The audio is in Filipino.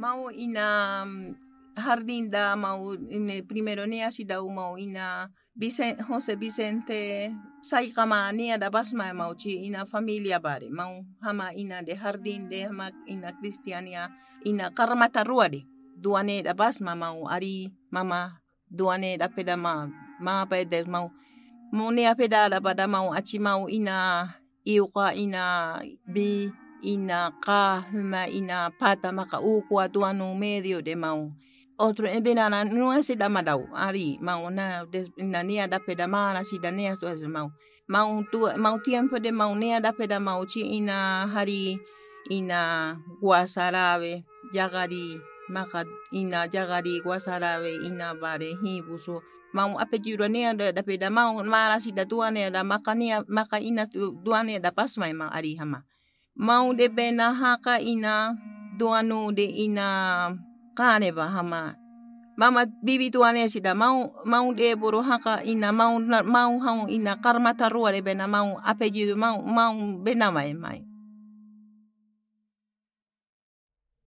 Mau ina jardín da mau ine primero ni así da mau ina Vicente, José Vicente saikama nia da basma mau chi ina familia bare. Mau hama ina de jardín de hama ina cristiania ina karmata ruade duane da basma mau ari mama duane da peda ma ma peda mau mau nia peda da pada mau achi mau ina iuka ina bi ina ka huma ina pata maka uku atuanu medio de mau. Otro e benana no es da madau ari mau na na nia da peda mana si da nia so mau. Mau tu mau tiempo de mau nia da peda mau chi ina hari ina guasarabe jagari maka ina jagari guasarabe ina bare hibuso mau apejuro nia da da peda mau mara si da tuane da maka nia maka ina tuane da pas mai ma ari hama mau de bena haka ina duanu de ina kane hama. Mama bibi tuane sida mau mau de boro haka ina mau mau hau ina karmata rua de bena mau apellido mau mau bena mai mai